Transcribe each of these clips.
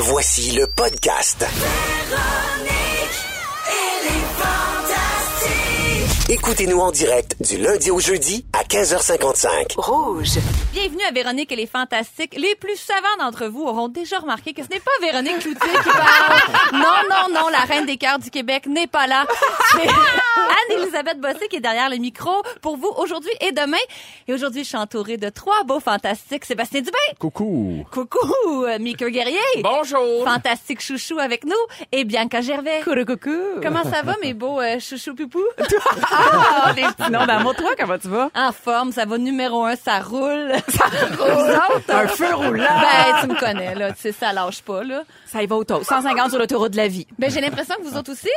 Voici le podcast. Écoutez-nous en direct du lundi au jeudi à 15h55. Rouge. Bienvenue à Véronique et les Fantastiques. Les plus savants d'entre vous auront déjà remarqué que ce n'est pas Véronique Cloutier qui parle. Non, non, non, la reine des cœurs du Québec n'est pas là. C'est Anne-Elisabeth Bossé qui est derrière le micro pour vous aujourd'hui et demain. Et aujourd'hui, je suis entourée de trois beaux fantastiques. Sébastien Dubé. Coucou. Coucou. euh, Mika Guerrier. Bonjour. Fantastique chouchou avec nous. Et Bianca Gervais. Coucou, coucou. Comment ça va, mes beaux euh, chouchous poupou? Ah, les petits noms d'amour. Toi, comment tu vas? En forme, ça va numéro un, ça roule. Un feu roulant. Ben, tu me connais, là. Tu sais, ça lâche pas, là. Ça y va au taux. 150 sur l'autoroute de la vie. Ben, j'ai l'impression que vous autres aussi.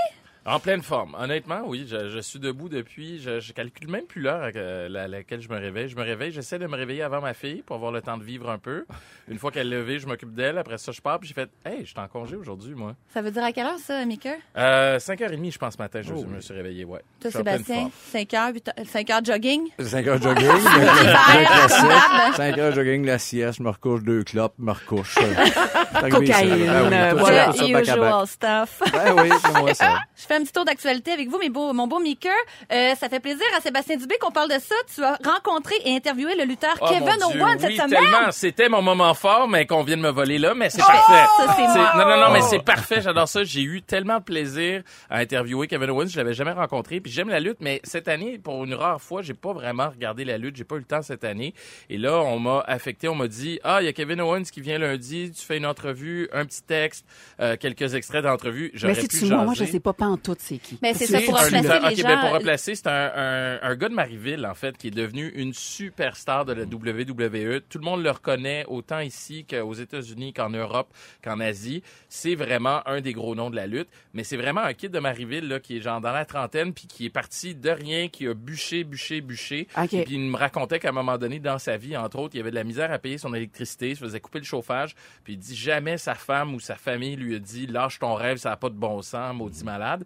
En pleine forme. Honnêtement, oui, je, je suis debout depuis. Je, je calcule même plus l'heure à que- la- laquelle je me réveille. Je me réveille, j'essaie de me réveiller avant ma fille pour avoir le temps de vivre un peu. Une fois qu'elle est levée, je m'occupe d'elle. Après ça, je pars. Puis j'ai fait, hey, je suis en congé aujourd'hui, moi. Ça veut dire à quelle heure, ça, Mika? Euh, 5h30, je pense, ce matin, je me suis réveillé, ouais. Toi, Je Sébastien, forme. 5 heures, 8 heures, 5 heures jogging? 5 heures jogging, Hiver, 5 heures jogging, la sieste, je me recouche deux clopes, me recouche. Cocaïne, voilà. voilà. Tout ça, tout ça, back à back. usual stuff. Ben oui, c'est moi ça. Je fais un petit tour d'actualité avec vous, mes beaux, mon beau Mika. Euh, ça fait plaisir à Sébastien Dubé qu'on parle de ça. Tu as rencontré et interviewé le lutteur Oh, Kevin Owen cette oui, semaine. tellement. C'était mon moment fort, mais qu'on vient de me voler là, mais c'est parfait. ça, c'est moi. Non, non, non, mais Oh. c'est parfait. J'adore ça. J'ai eu tellement de plaisir à interviewer Kevin Owens. Je l'avais jamais rencontré. Puis j'aime la lutte, mais cette année, pour une rare fois, j'ai pas vraiment regardé la lutte. J'ai pas eu le temps cette année. Et là, on m'a affecté. On m'a dit, ah, il y a Kevin Owens qui vient lundi. Tu fais une entrevue, un petit texte, euh, quelques extraits d'entrevue. J'aurais Mais si pu tu moi, je sais pas pas en tout c'est qui. Mais c'est ça pour un replacer les gens. ben pour replacer, c'est un, un, un gars de Marieville, en fait, qui est devenu une superstar de la WWE. Tout le monde le reconnaît, autant ici qu'aux États-Unis, qu'en Europe, qu'en Asie. C'est vraiment un des gros noms de la lutte. Mais c'est vraiment un kid de Marieville, là, qui est genre dans la trentaine, puis qui est parti de rien, qui a bûché, bûché, bûché. OK. Puis il me racontait qu'à un moment donné, dans sa vie, entre autres, il avait de la misère à payer son électricité, il se faisait couper le chauffage, puis il dit jamais sa femme ou sa famille lui a dit lâche ton rêve, ça n'a pas de bon sens, maudit malade.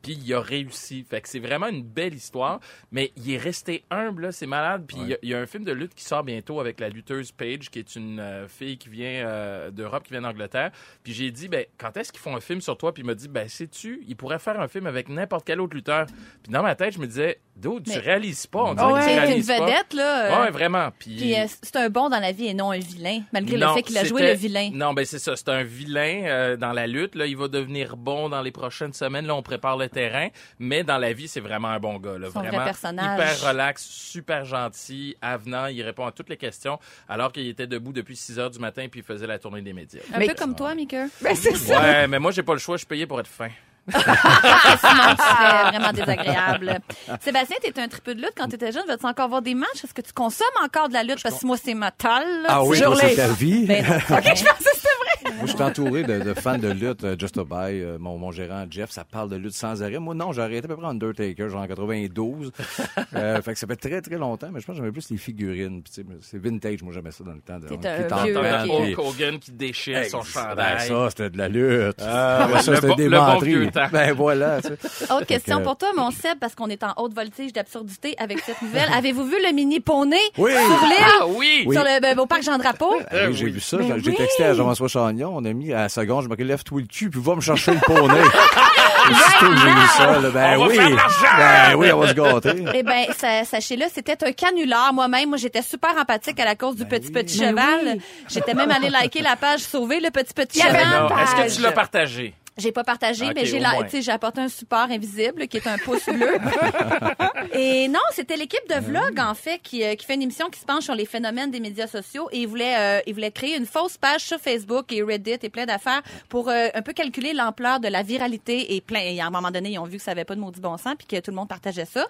Puis il a réussi. Fait que c'est vraiment une belle histoire, mais il est resté humble, là, c'est malade. Puis il y a- il y, a un film de lutte qui sort bientôt avec la lutteuse Paige, qui est une euh, fille qui vient euh, d'Europe, qui vient d'Angleterre. Puis j'ai dit, ben quand est-ce qu'ils font un film sur toi? Puis il m'a dit, ben sais-tu, il pourrait faire un film avec n'importe quel autre lutteur. Puis dans ma tête, je me disais, dude, tu réalises pas. On dirait Ouais. que tu C'est une réalises pas. vedette, là. euh, Ouais, vraiment. Puis, Puis euh, c'est un bon dans la vie et non un vilain, malgré non, le fait qu'il a joué le vilain. Non, ben c'est ça. C'est un vilain euh, dans la lutte. Là, il va devenir bon dans les prochaines semaines. Là, on prépare le terrain. Mais dans la vie, c'est vraiment un bon gars. Là, Son vrai vraiment personnage. hyper relax, super gentil, avenant. Il répond à toutes les questions alors qu'il était debout depuis 6 heures du matin puis il faisait la tournée des médias. Un Mais- peu comme toi, Mika. Ben, c'est ça. Ouais, mais moi j'ai pas le choix. Je suis payé pour être fin. Sinon, tu serais vraiment désagréable. Sébastien, t'étais un triple de lutte quand t'étais jeune. Vas-tu encore voir des matchs? Est-ce que tu consommes encore de la lutte? Parce que moi, c'est ma tolle. Ah oui, c'est ta vie. Ben. OK, je pensais que c'était vrai. Moi, je suis entouré de, de fans de lutte. euh, Just a Buy, euh, mon, mon gérant Jeff, ça parle de lutte sans arrêt. Moi, non, j'ai arrêté à peu près Undertaker, genre en 92. euh, fait que ça fait très, très longtemps, mais je pense que j'aimais plus les figurines. Puis, tu sais, c'est vintage, moi, j'aimais ça dans le temps. De, on- un vieux, Hulk Hogan qui déchire son Ben, chandail. ça, c'était de la lutte. Ah, Ben, ça, c'était des bon menteries. vieux temps. Ben voilà. tu sais. Autre question que- pour toi, mon Seb, parce qu'on est en haute voltige d'absurdité avec cette nouvelle. Avez-vous vu le mini poney Oui. sur l'île? Ah oui! Sur le ben, au parc Jean-Drapeau? Ah oui, j'ai vu ça. Mais J'ai texté à Jean-François Chagnon. On a mis à la seconde, je me lève-toi le cul, puis va me chercher le poney. Aussitôt que j'ai vu ça, là, ben On oui. Ben oui, on va se gâter. Eh ben, sa- sachez-le, c'était un canular. Moi-même, moi, j'étais super empathique à la cause du petit petit Ben cheval. oui. J'étais même allée liker la page Sauver le petit petit cheval. Est-ce que tu l'as partagé? J'ai pas partagé, Ok, mais j'ai la- moins. tu sais, j'ai apporté un support invisible qui est un pouce bleu. et non, c'était l'équipe de vlog en fait qui, euh, qui fait une émission qui se penche sur les phénomènes des médias sociaux et ils voulaient euh, ils voulaient créer une fausse page sur Facebook et Reddit et plein d'affaires pour euh, un peu calculer l'ampleur de la viralité et plein et à un moment donné, ils ont vu que ça avait pas de maudit bon sens puis que tout le monde partageait ça.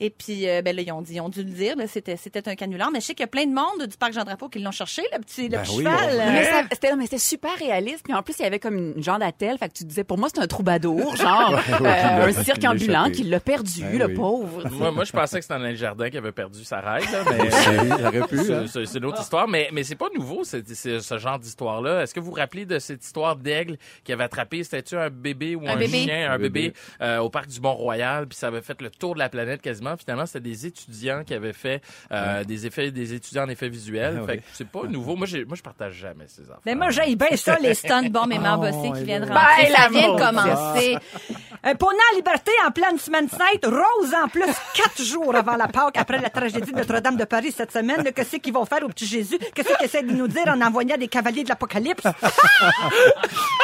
Et puis euh, ben là ils ont dit ils ont dû le dire, là, c'était c'était un canular, mais je sais qu'il y a plein de monde du parc Jean Drapeau qui l'ont cherché le petit le Ben petit oui, cheval. on- Euh, Mais ça- c'était non, mais c'était super réaliste. Puis en plus, il y avait comme une genre d'attelle. Fait que tu disais, pour moi, c'est un troubadour, genre euh, un cirque l'a ambulant qui l'a perdu, Ben le oui. pauvre. Moi, moi, je pensais que c'était Alain Jardin qui avait perdu sa règle, là, mais hein. c'est- une autre histoire. Mais, mais c'est pas nouveau, c'est, c'est ce genre d'histoire-là. Est-ce que vous vous rappelez de cette histoire d'aigle qui avait attrapé, c'était-tu un bébé ou un, Un bébé. chien, un Un bébé, bébé. euh, au parc du Mont-Royal, puis ça avait fait le tour de la planète quasiment. Finalement, c'était des étudiants qui avaient fait euh, des effets, des étudiants en effets visuels. Ah fait que c'est pas nouveau. Moi, j'ai, moi, je partage jamais ces affaires. Mais moi, j'aime bien ça, les stun bombes et morts bossés qui viennent Ben. Ça vient de commencer. Un poney en liberté en pleine semaine sainte, rose en plus, quatre jours avant la Pâque, après la tragédie de Notre-Dame de Paris cette semaine. là, Qu'est-ce qu'ils vont faire au petit Jésus? Qu'est-ce qu'ils essaient de nous dire en envoyant des cavaliers de l'Apocalypse? à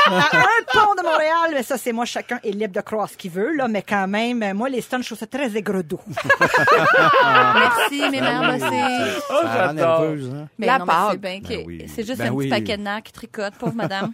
un pont de Montréal, mais ça, c'est moi, chacun est libre de croire ce qu'il veut, là, mais quand même, moi, les stuns, je trouve ça très aigre-doux. Merci, mes mères bossées. Oh, rend j'adore. hein? Mais La non, Pâque. c'est bien que Ben oui. c'est juste Ben un oui. petit paquet de nerfs qui tricote, pauvre madame.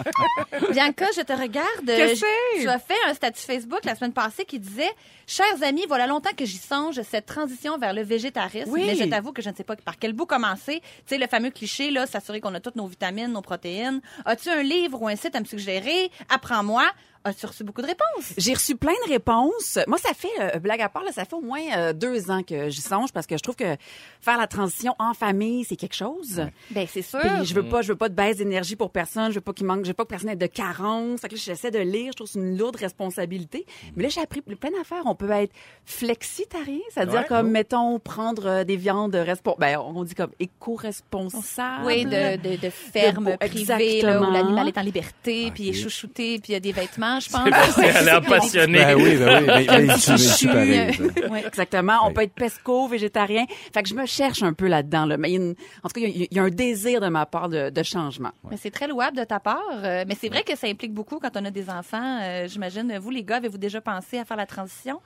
Bianca, je te regarde. Que Je- c'est? Tu as fait un statut Facebook la semaine passée qui disait Chers amis, voilà longtemps que j'y songe, cette transition vers le végétarisme. Oui. Mais je t'avoue que je ne sais pas par quel bout commencer. Tu sais, le fameux cliché, là, s'assurer qu'on a toutes nos vitamines, nos protéines. As-tu un livre ou un site à me suggérer? Apprends-moi. As-tu reçu beaucoup de réponses? J'ai reçu plein de réponses. Moi, ça fait, euh, blague à part, là, ça fait au moins euh, deux ans que j'y songe parce que je trouve que faire la transition en famille, c'est quelque chose. Ben, c'est sûr. Puis je veux pas, je veux pas de baisse d'énergie pour personne. Je veux pas qu'il manque, je veux pas que personne ait de carence. Fait que là, j'essaie de lire. Je trouve que c'est une lourde responsabilité. Mais là, j'ai appris plein d'affaires. On peut être flexitarien, c'est-à-dire Ouais. comme, mettons, prendre euh, des viandes respon- ben, on dit comme éco-responsables. Oui, de, de, de ferme De privée, là, où l'animal est en liberté, puis il est chouchouté, puis il y a des vêtements, je pense. Sébastien a l'air passionné. Ben oui, ben oui. Tu pareil. euh. Ouais, exactement. On peut être pesco, végétarien. Fait que je me cherche un peu là-dedans. Là. Mais il y a une- en tout cas, il y, a- il y a un désir de ma part de, de changement. Mais c'est très louable de ta part. euh, mais c'est vrai que ça implique beaucoup quand on a des enfants. euh, J'imagine, vous, les gars, avez-vous déjà pensé à faire la transition?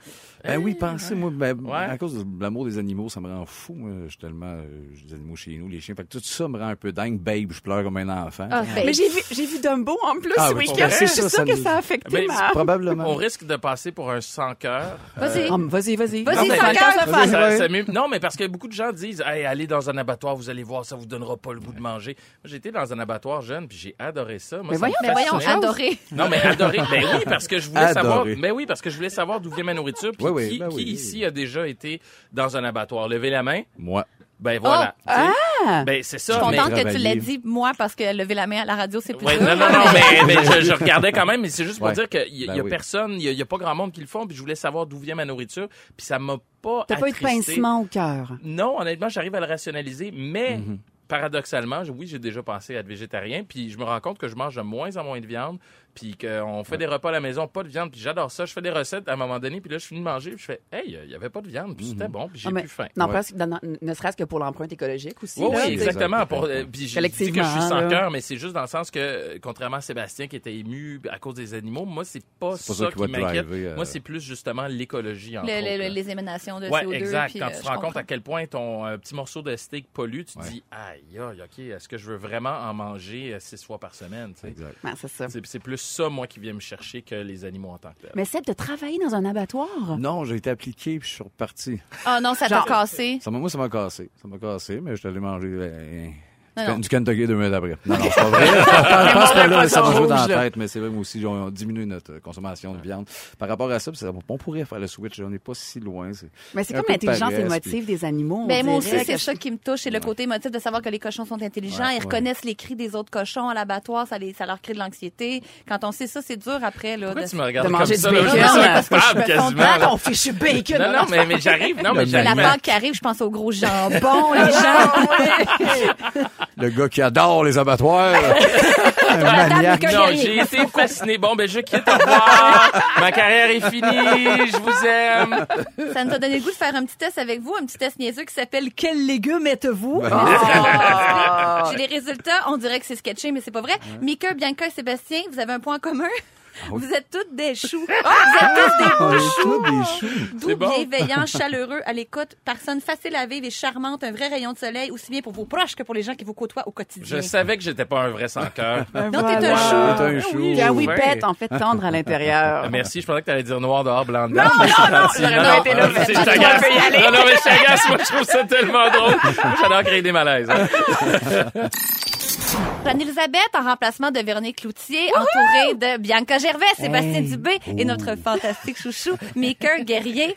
Ben oui, pensez, moi, ben, Ouais. à cause de l'amour des animaux, ça me rend fou. Moi, j'ai tellement euh, j'ai des animaux chez nous, les chiens. Fait que tout ça me rend un peu dingue. Babe, je pleure comme un enfant. Ah, Mais j'ai vu, vu Dumbo en plus Ah ce oui, week-end. Je suis sûre que ça a affecté Ben. Probablement. On risque de passer pour un sans-cœur. Vas-y. Ah, vas-y, vas-y. Vas-y, Non, mais sans cœur. ça Ça, non, parce que beaucoup de gens disent hey, allez dans un abattoir, vous allez voir, ça vous donnera pas le goût de manger. Moi, j'étais dans un abattoir jeune, puis j'ai adoré ça. Moi, Mais ça voyons, mais voyons, adoré. Non, mais adoré. Ben oui, parce que je voulais Adoré. savoir. Ben oui, parce que je voulais savoir d'où vient ma nourriture. Puis Oui, oui, qui, ben qui ici a déjà été dans un abattoir Levez la main. Moi. Ben voilà. Oh! Sais, Ben c'est Je suis ça. mais- contente que tu l'aies dit, moi, parce que lever la main à la radio, c'est plus Ouais, dur. non, non, non, mais, mais je, je regardais quand même, mais c'est juste pour Ouais. dire qu'il y, Ben y a oui. personne, il y, a- y a pas grand monde qui le font, puis je voulais savoir d'où vient ma nourriture, puis ça m'a pas T'as pas eu de pincement au cœur? Non, honnêtement, j'arrive à le rationaliser, mais Mhm. paradoxalement, oui, j'ai déjà pensé à être végétarien, puis je me rends compte que je mange de moins en moins de viande, puis qu'on fait des repas à la maison, pas de viande, puis j'adore ça. Je fais des recettes à un moment donné, puis là, je finis de manger, puis je fais, hey, il y avait pas de viande, puis c'était bon, puis j'ai Ah, plus faim. Non, parce que ne serait-ce que pour l'empreinte écologique aussi. Oui, exactement. Pour, euh, puis je dis que je suis sans cœur, mais c'est juste dans le sens que, contrairement à Sébastien qui était ému à cause des animaux, moi, c'est pas ça, ça qui m'inquiète. euh. Moi, c'est plus justement l'écologie, les émanations de Ouais, CO2. exact. puis, Quand euh, tu te rends compte à quel point ton euh, petit morceau de steak pollue, tu te dis, aïe, aïe, OK, est-ce que je veux vraiment en manger six fois par semaine? Ouais, c'est ça. C'est c'est plus ça, moi, qui vient me chercher que les animaux en tant que tel. Mais c'est de travailler dans un abattoir? Non, j'ai été appliqué puis je suis reparti. Ah non, ça t'a cassé. Ça, m'a- moi, ça m'a cassé. Ça m'a cassé, mais je suis allé manger euh, Non, du, non. du Kentucky deux minutes après. Non, non, c'est pas vrai. Je pense pas là, ça m'a joué dans la tête, mais c'est vrai, moi aussi, on a diminué notre consommation de viande. Par rapport à ça, ça- on pourrait faire le switch, on n'est pas si loin. c'est- Mais c'est comme l'intelligence émotive des animaux. Ben, moi aussi, c'est que- ça qui me touche. C'est le côté émotif de savoir que les cochons sont intelligents. Ils reconnaissent les cris des autres cochons à l'abattoir. Ça, les, ça leur crée de l'anxiété. Quand on sait ça, c'est dur après. Là, Pourquoi de- tu me regardes de comme manger ça? du là? Je me bacon, sens parce que je coupable me quasiment. fonds Ah, là. ton fichu bacon! Non, non, mais, mais j'arrive. Non, mais Le La j'arrive. Pâques qui arrive, je pense au gros jambon, les gens. Le gars qui adore les abattoirs. un maniaque. Non, j'ai été fasciné. Bon, ben, je quitte. Au revoir. Ma carrière est finie. Je vous aime. Ça nous a donné le goût de faire un petit test avec vous, un petit test niaiseux qui s'appelle Quels légumes êtes-vous? Ben! J'ai les résultats, on dirait que c'est sketché, mais c'est pas vrai. Mika, Bianca et Sébastien, vous avez un point commun? Vous êtes toutes des choux. Vous êtes tous des On beaux est choux. tous des choux. Doux, C'est bon. bienveillant, chaleureux, à l'écoute, personne facile à vivre et charmante, un vrai rayon de soleil, aussi bien pour vos proches que pour les gens qui vous côtoient au quotidien. Je savais que j'étais pas un vrai sans cœur. Non, t'es un chou. T'es un chou. Oui. whippet, en fait, tendre à l'intérieur. Ah, Merci, je pensais que t'allais dire noir dehors, blanc dedans. Non, non, non, gentil. j'aurais pas été là, non, je t'agace. Non, non, mais je t'agace. Moi, je trouve ça tellement drôle. Moi, J'adore créer des malaises. Anne-Elisabeth, en remplacement de Véronique Cloutier, entourée de Bianca Gervais, Sébastien Dubé et notre fantastique chouchou, Maker Guerrier.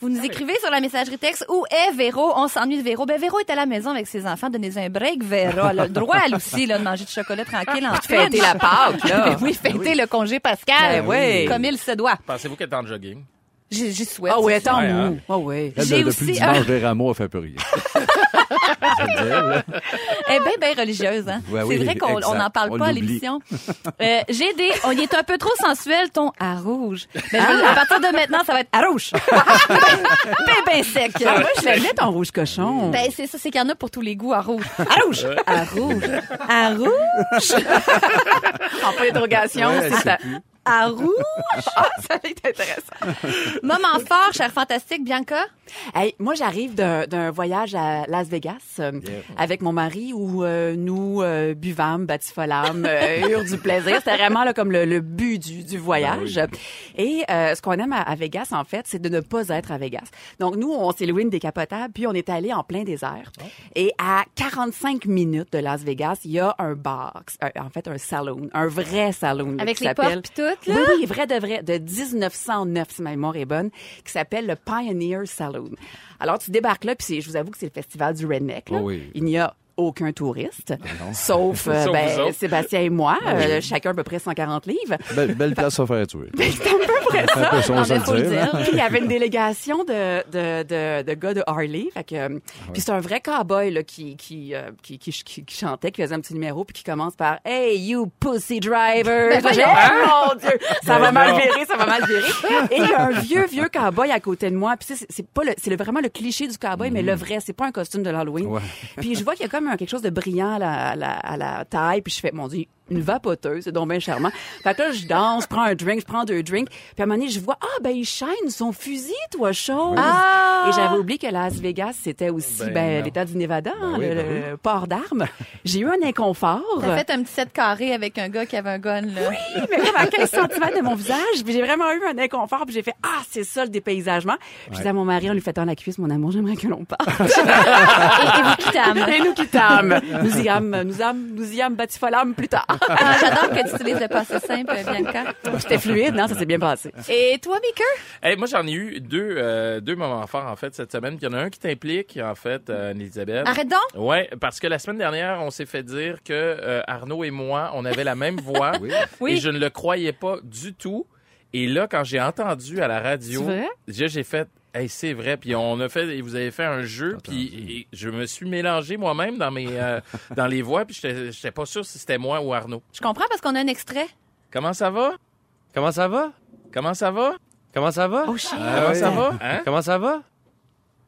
Vous nous écrivez sur la messagerie texte où est Véro? On s'ennuie de Véro. Ben, Véro est à la maison avec ses enfants. Donnez un break, Véro. Elle a le droit, elle aussi, là, de manger du chocolat tranquille en Fêter la Pâque, là. Ben oui, fêter le congé pascal. Ben oui. Comme il se doit. Pensez-vous qu'elle est en jogging? J'y j'y souhaite. Ah oui, attends, Ouais, hein. Ah oui. Elle, J'ai de- aussi depuis un- dimanche des rameaux, elle fait plus rien. Elle est bien, bien religieuse, hein. Ouais, c'est oui, vrai qu'on n'en parle On pas à l'émission. Euh, J'ai des, on y est un peu trop sensuel, ton à rouge. Ben, je- à partir de maintenant, ça va être à rouge. ben, ben sec. Ah, moi, je l'aimais ton rouge cochon. Ben, c'est ça, c'est qu'il y en a pour tous les goûts à rouge. à rouge. À rouge. À rouge. en point d'interrogation, Ouais, à, rouge? Ah, ça va être intéressant. Moment fort, cher fantastique, Bianca? Hey, moi, j'arrive d'un d'un voyage à Las Vegas euh, avec mon mari où euh, nous euh, buvâmes, batifolâmes, euh, eurent du plaisir. C'était vraiment là, comme le, le but du, du voyage. Et euh, ce qu'on aime à, à Vegas, en fait, c'est de ne pas être à Vegas. Donc, nous, on s'est loué une décapotable, puis on est allé en plein désert. Et à 45 minutes de Las Vegas, il y a un bar, euh, en fait, un saloon, un vrai saloon. là, Avec qui les s'appelle- portes là. Oui, oui, vrai de vrai, de 1909, si ma mémoire est bonne, qui s'appelle le Pioneer Saloon. Alors, tu débarques là, puis je vous avoue que c'est le festival du Redneck. Là. Oh oui. Il n'y a aucun touriste, sauf, euh, Sauf ben. Sébastien et moi, euh, chacun à peu près 140 livres. Belle, belle place à faire tuer. C'est un peu près Un peu ça, on Non, faut le dire. puis il y avait une délégation de, de, de, de gars de Harley. Fait que, euh, Puis c'est un vrai cowboy là, qui, qui, euh, qui, qui, qui- qui chantait, qui faisait un petit numéro, puis qui commence par « Hey, you pussy driver! Ben Oh mon Dieu! Ça va Ben mal virer, ça va mal virer. Et il y a un vieux, vieux cowboy à côté de moi. Puis c'est- c'est pas le, c'est le- vraiment le cliché du cowboy, mais le vrai. C'est pas un costume de l'Halloween. Ouais. Puis je vois qu'il y a comme quelque chose de brillant à la, à la, à la taille. Puis je fais, mon Dieu, une vapoteuse, c'est donc bien charmant. Fait que là, je danse, je prends un drink, je prends deux drinks. Puis à un moment donné, je vois, ah, ben, il chaîne son fusil, toi, chose. Ah! Et j'avais oublié que Las Vegas, c'était aussi, Ben ben, l'État du Nevada, hein, oui, le, ben le port d'armes. J'ai eu un inconfort. T'as fait un petit set carré avec un gars qui avait un gun, là. Oui, mais comme à 15 cm de mon visage? Puis j'ai vraiment eu un inconfort. Puis j'ai fait, ah, c'est ça le dépaysagement. Puis je dis à mon mari, on lui fait dans la cuisse, mon amour, j'aimerais que l'on parte. Et, et vous quittâmes. Et nous quittâmes. Nous y âmes, nous âmes, nous y âmes batifolâmes plus tard. Ah, J'adore que tu utilises le passé simple, Bianca. C'était fluide, non? Ça s'est bien passé. Et toi, Maker? Hey, moi, j'en ai eu deux, euh, deux moments forts, en fait, cette semaine. Puis Il y en a un qui t'implique, en fait, euh, Elisabeth. Arrête donc. Ouais, parce que la semaine dernière, on s'est fait dire que euh, Arnaud et moi, on avait la même voix. Oui. Oui. Et je ne le croyais pas du tout. Et là, quand j'ai entendu à la radio, j'ai fait, hey, c'est vrai. Puis on a fait, et vous avez fait un jeu. Puis et je me suis mélangé moi-même dans mes, euh, dans les voix. Puis j'étais j'étais pas sûr si c'était moi ou Arnaud. Je comprends parce qu'on a un extrait. Comment ça va? Comment ça va? Comment ça va? Comment ça va? Oh, shit. Comment ça va? Hein? Comment ça va?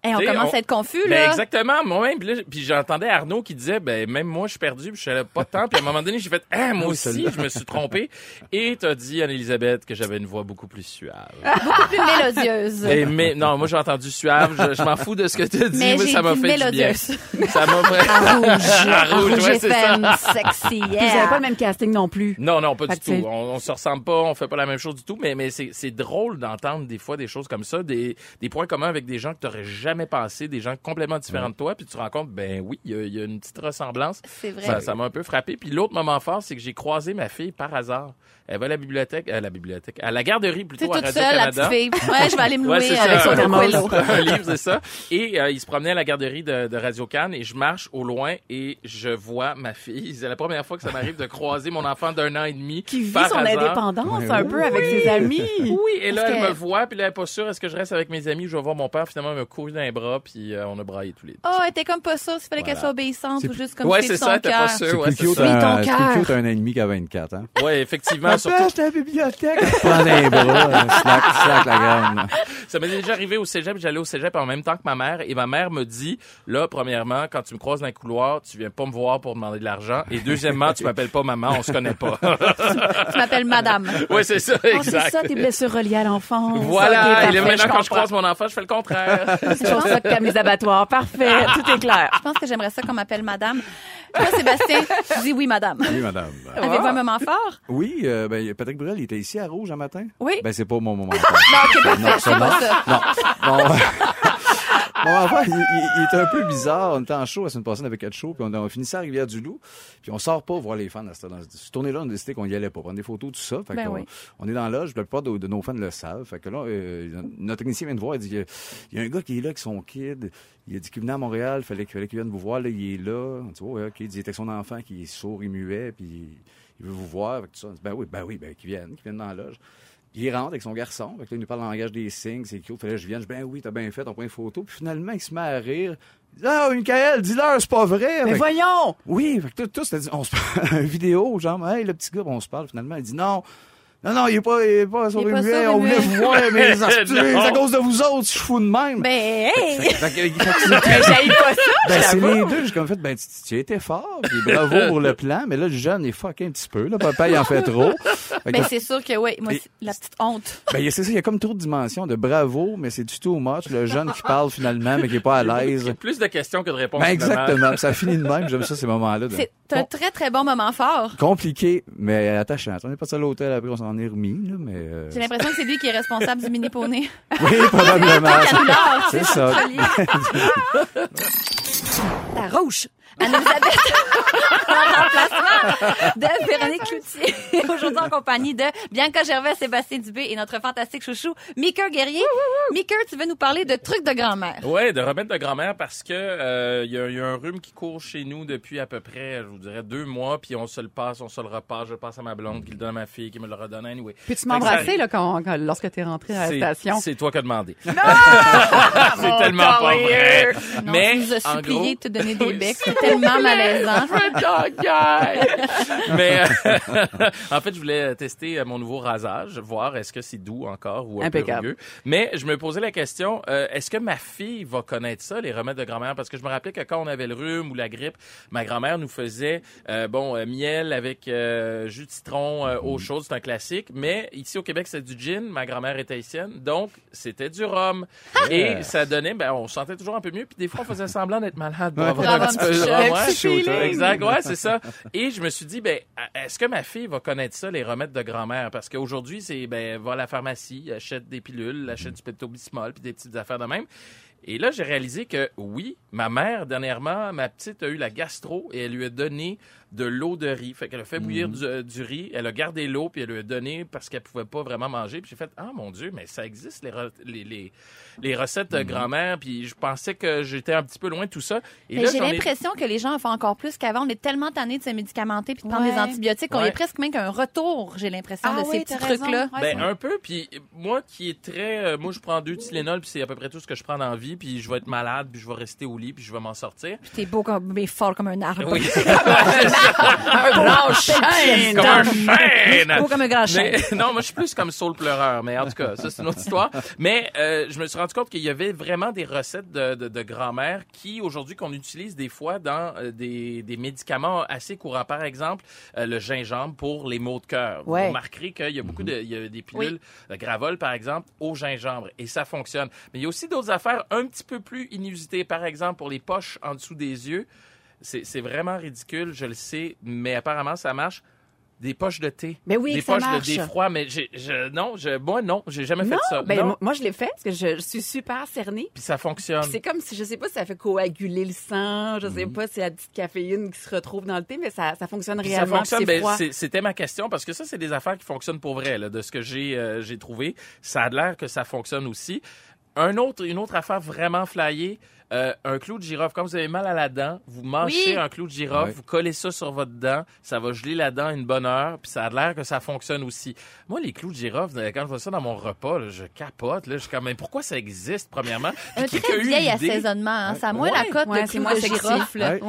Hey, on T'sais, commence on- à être confus, Ben là. exactement, moi-même. Puis, j'entendais Arnaud qui disait, ben même moi, je suis perdu, puis je savais pas tant. Puis à un moment donné, j'ai fait, ah, moi aussi, je me suis trompé. Et t'as dit, Anne-Elisabeth, que j'avais une voix beaucoup plus suave. Beaucoup plus mélodieuse. Et, mais non, moi j'ai entendu suave. Je, je m'en fous de ce que tu dis, Mais mais ça m'a dit fait du bien. mélodieuse. Ça m'a fait. À rouge. À rouge, ouais, c'est ça. Sexy, Puis vous yeah. pas le même casting non plus. Non, non, pas Fait du tout. On, on se ressemble pas, on fait pas la même chose du tout, mais, mais c'est, c'est drôle d'entendre des fois des choses comme ça, des, des points communs avec des gens que t'aurais jamais pensé, des gens complètement différents de toi, puis tu te rends compte, ben oui, il y y, a une petite ressemblance. C'est vrai. Ça m'a un peu frappé. Puis l'autre moment fort, c'est que j'ai croisé ma fille par hasard. Elle va à la bibliothèque, à la bibliothèque, à la garderie plutôt à toute seule, la petite fille. Ouais, je vais aller me Ouais, louer c'est avec ça, son un- livre, c'est ça. Et euh, il se promenait à la garderie de, de Radio Cannes et je marche au loin et je vois ma fille. C'est la première fois que ça m'arrive de croiser mon enfant d'un an et demi. Qui vit par son hasard. indépendance un peu avec ses amis. Oui, et là, elle que- me voit, puis là, elle est pas sûre, est-ce que je reste avec mes amis ou je vais voir mon père? Finalement, elle me couru dans les bras, puis euh, on a braillé tous les deux. Oh, elle était comme pas ça. Il fallait qu'elle soit obéissante C'est ou juste comme ouais, c'est ça, t'es pas C'est sûr. Ouais, plus c'est cute, ton un, c'est cœur. plus cute un ennemi qu'à 24, hein? Ouais, effectivement, surtout la bibliothèque. Prends les bras, euh, slack, slack la graine. Ça m'est déjà arrivé au cégep, j'allais au cégep en même temps que ma mère et ma mère me dit là premièrement quand tu me croises dans le couloir, tu viens pas me voir pour demander de l'argent et deuxièmement, tu m'appelles pas maman, on se connaît pas. Tu m'appelles madame. ouais, c'est ça Oh, c'est exact. ça, tes blessures reliées à l'enfance. Voilà, et là, maintenant quand je croise mon enfant, je fais le contraire. C'est pour ça que t'aimes les abattoirs. Parfait, tout est clair. Je pense que j'aimerais ça qu'on m'appelle madame. Toi, Sébastien, tu dis oui, madame. Oui, madame. Avez-vous un moment fort? Oui, euh, ben, Patrick Bruel, il était ici à Rouge un matin? Oui. Ben, c'est pas mon moment. Non, ok, parfait, Non, c'est pas ça. non. Bon, Mon enfant, il, il- il est un peu bizarre. On était en show la semaine passée, on avait quatre shows, puis on on finissait à Rivière-du-Loup, puis on sort pas voir les fans. À cette, dans cette tournée-là, on a décidé qu'on y allait pas, prendre des photos, tout ça. Fait Ben oui. on est dans la loge, la plupart de, de nos fans le savent. Fait que là, euh, notre technicien vient de voir, il dit, il y a- un gars qui est là avec son kid. Il a dit qu'il venait à Montréal, il fallait, qu'il fallait qu'il vienne vous voir, là, il est là. On dit, oh, ouais, OK. Il dit, il était avec son enfant qui est sourd et muet, puis il veut vous voir, avec tout ça. On dit, ben oui, ben oui, ben qu'il vienne, qu'il vienne dans la loge. Puis il rentre avec son garçon. Fait que là, il nous parle en langage des signes. C'est cute. Fallait que je vienne. Je dis, ben oui, t'as bien fait. On prend une photo. Puis finalement, il se met à rire. Il dit, ah, Michael, dis-leur, c'est pas vrai. Mais Fait voyons! oui, fait que tout, tout, c'était- on se parle, une vidéo, genre, hey, le petit gars, on se parle, finalement, il dit non. Non, non, il est pas, il est pas sur et on voulait vous voir, mais Non. c'est à cause de vous autres, je suis fou de même. Ben, hey! Fait j'aille pas ça! ben, c'est les deux, j'ai comme fait, ben, tu, été fort, puis bravo pour le plan, mais là, le jeune est fucké un petit peu, là, papa, il en fait trop. Ben, c'est sûr que oui. Moi, la petite honte. ben, c'est ça, il y a comme trop de dimensions de bravo, mais c'est du too much, le jeune qui parle finalement, mais qui est pas à Il y l'aise. a plus de questions que de réponses. Ben, exactement, ça finit de même, j'aime ça, ces moments-là. C'est un très, très bon moment fort. Compliqué, mais attachant. On est pas à l'hôtel, après on s'en est remis, là, mais... euh, J'ai l'impression que c'est lui qui est responsable du mini poney. Oui, probablement. C'est ça. La rouge. Anne-Elisabeth, en remplacement de Véronique Cloutier. Aujourd'hui en compagnie de Bianca Gervais, Sébastien Dubé et notre fantastique chouchou, Mika Guerrier. Mika, tu veux nous parler de trucs de grand-mère. Ouais, de remède de grand-mère parce que euh, il y, a- il y a un rhume qui court chez nous depuis à peu près, je vous dirais, deux mois, puis on se le passe, on se le repasse, je le passe à ma blonde, qui le donne à ma fille, qui me le redonne anyway. Puis tu Fait que ça m'embrassais, arrive. là, quand, quand- lorsque t'es rentré à la C'est- station? C'est toi qui as demandé. Non! c'est tellement pas vrai. Non, Mais en de te donner des becs. C'est tellement malaisant. Mais euh, en fait, je voulais tester mon nouveau rasage, voir est-ce que c'est doux encore ou un peu Impeccable. rugueux. Mais je me posais la question, euh, est-ce que ma fille va connaître ça, les remèdes de grand-mère? Parce que je me rappelais que quand on avait le rhume ou la grippe, ma grand-mère nous faisait, euh, bon, euh, miel avec euh, jus de citron, euh, eau chaude, c'est un classique. Mais ici au Québec, c'est du gin. Ma grand-mère est haïtienne, donc c'était du rhum. Et ça donnait, ben, on se sentait toujours un peu mieux. Puis des fois, on faisait semblant d'être malade pour Ouais. avoir un Pour petit avoir peu un de petit rhum. shot. ouais. Un petit feeling. Exact, ouais, c'est ça. Et je me suis dit, ben, est-ce que ma fille va connaître ça, les remèdes de grand-mère? Parce qu'aujourd'hui, c'est, ben, va à la pharmacie, achète des pilules, achète du pétobismol, puis des petites affaires de même. Et là, j'ai réalisé que oui, ma mère, dernièrement, ma petite a eu la gastro et elle lui a donné de l'eau de riz. Fait qu'elle a fait bouillir du, euh, du riz, elle a gardé l'eau, puis elle lui a donné parce qu'elle pouvait pas vraiment manger. Puis j'ai fait, ah mon Dieu, mais ça existe, les, re- les, les, les recettes de grand-mère. Puis je pensais que j'étais un petit peu loin de tout ça. Et Mais j'ai l'impression que les gens en font encore plus qu'avant. On est tellement tannés de se médicamenter puis de prendre Ouais. des antibiotiques qu'on Ouais. est presque même qu'un retour, j'ai l'impression, Ah de oui, ces petits trucs-là. Ouais, Ben, c'est- un peu, puis moi qui est très... euh, moi, je prends deux Tylenol, puis c'est à peu près tout ce que je prends dans la vie, puis je vais être malade, puis je vais rester au lit, puis je vais m'en sortir. T'es beau comme, mais fort comme un arbre. Oui. Un grand chêne! Comme un chêne! Comme un grand chêne. Mais, non, moi, je suis plus comme Saul pleureur, mais en tout cas, ça, c'est une autre histoire. Mais euh, je me suis rendu compte qu'il y avait vraiment des recettes de, de, de grand-mère qui, aujourd'hui, qu'on utilise des fois dans euh, des, des médicaments assez courants. Par exemple, euh, le gingembre pour les maux de cœur. Ouais. Vous remarquerez qu'il y a beaucoup de... Il y a des pilules, de Gravol, par exemple, au gingembre, et ça fonctionne. Mais il y a aussi d'autres affaires un petit peu plus inusitées. Par exemple, pour les poches en dessous des yeux, c'est vraiment ridicule, je le sais, mais apparemment, ça marche. Des poches de thé. Mais oui, des ça poches marche. de défroid, mais je, non, je, moi, non, j'ai jamais fait ça. ben, non. moi, je l'ai fait parce que je, je suis super cernée. Puis ça fonctionne. C'est comme si, je sais pas si ça fait coaguler le sang, je sais pas si la petite caféine qui se retrouve dans le thé, mais ça, ça fonctionne Puis ça réellement. fonctionne. ben, froid. c'était ma question parce que ça, c'est des affaires qui fonctionnent pour vrai, là, de ce que j'ai euh, j'ai trouvé. Ça a l'air que ça fonctionne aussi. Un autre, une autre affaire vraiment flyée, euh, un clou de girofle. Quand vous avez mal à la dent, vous mâchez Oui. un clou de girofle, Ouais. vous collez ça sur votre dent, ça va geler la dent une bonne heure, puis ça a l'air que ça fonctionne aussi. Moi, les clous de girofle, euh, quand je vois ça dans mon repas, là, je capote. Là, je suis comme, mais pourquoi ça existe, premièrement? Un qui très vieil assaisonnement. Hein. Ça a moins Ouais. la cote Ouais, de moins de girofle.